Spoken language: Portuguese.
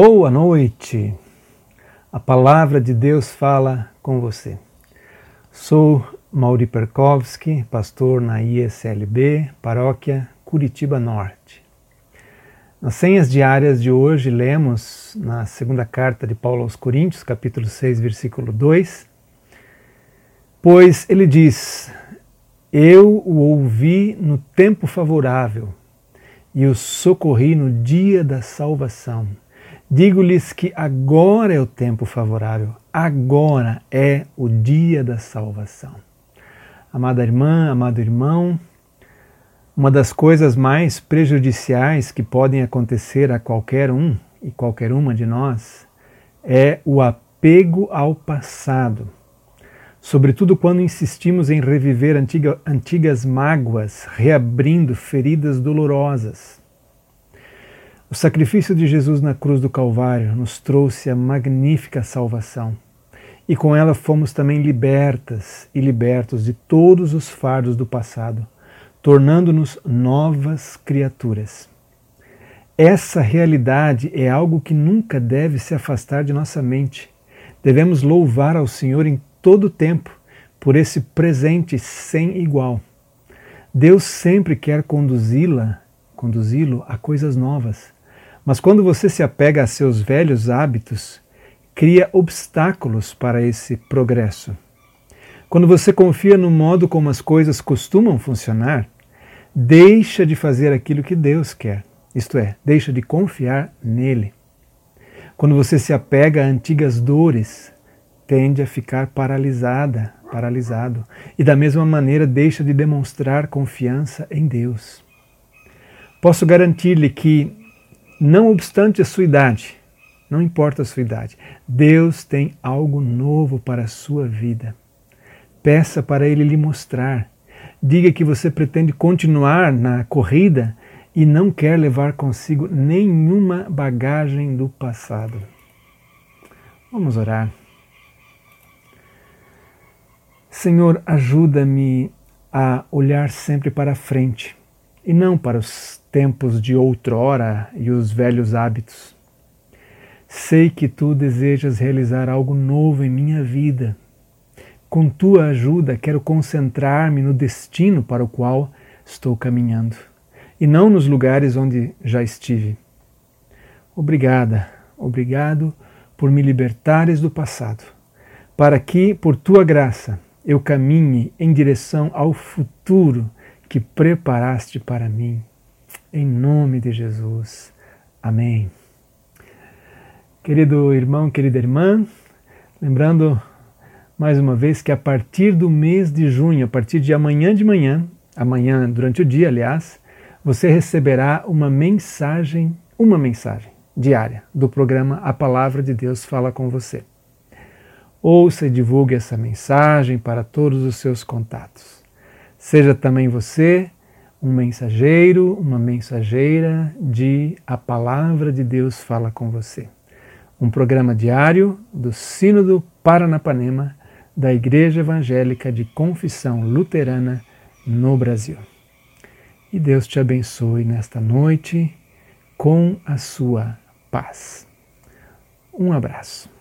Boa noite. A palavra de Deus fala com você. Sou Mauri Perkowski, pastor na ISLB, paróquia Curitiba Norte. Nas senhas diárias de hoje, lemos na segunda carta de Paulo aos Coríntios, capítulo 6, versículo 2, pois ele diz: Eu o ouvi no tempo favorável e o socorri no dia da salvação. Digo-lhes que agora é o tempo favorável, agora é o dia da salvação. Amada irmã, amado irmão, uma das coisas mais prejudiciais que podem acontecer a qualquer um e qualquer uma de nós é o apego ao passado. Sobretudo quando insistimos em reviver antiga, antigas mágoas, reabrindo feridas dolorosas. O sacrifício de Jesus na cruz do Calvário nos trouxe a magnífica salvação. E com ela fomos também libertas e libertos de todos os fardos do passado, tornando-nos novas criaturas. Essa realidade é algo que nunca deve se afastar de nossa mente. Devemos louvar ao Senhor em todo o tempo por esse presente sem igual. Deus sempre quer conduzi-la, conduzi-lo a coisas novas mas quando você se apega a seus velhos hábitos, cria obstáculos para esse progresso. Quando você confia no modo como as coisas costumam funcionar, deixa de fazer aquilo que Deus quer, isto é, deixa de confiar nele. Quando você se apega a antigas dores, tende a ficar paralisada, paralisado, e da mesma maneira deixa de demonstrar confiança em Deus. Posso garantir-lhe que não obstante a sua idade, não importa a sua idade, Deus tem algo novo para a sua vida. Peça para Ele lhe mostrar. Diga que você pretende continuar na corrida e não quer levar consigo nenhuma bagagem do passado. Vamos orar. Senhor, ajuda-me a olhar sempre para frente e não para os tempos de outrora e os velhos hábitos. Sei que tu desejas realizar algo novo em minha vida. Com tua ajuda, quero concentrar-me no destino para o qual estou caminhando e não nos lugares onde já estive. Obrigada, obrigado por me libertares do passado, para que, por tua graça, eu caminhe em direção ao futuro que preparaste para mim. Em nome de Jesus. Amém. Querido irmão, querida irmã, lembrando mais uma vez que a partir do mês de junho, a partir de amanhã de manhã, amanhã durante o dia, aliás, você receberá uma mensagem, uma mensagem diária do programa A Palavra de Deus Fala com Você. Ouça e divulgue essa mensagem para todos os seus contatos. Seja também você um mensageiro, uma mensageira de A Palavra de Deus Fala com Você. Um programa diário do Sínodo Paranapanema da Igreja Evangélica de Confissão Luterana no Brasil. E Deus te abençoe nesta noite com a sua paz. Um abraço.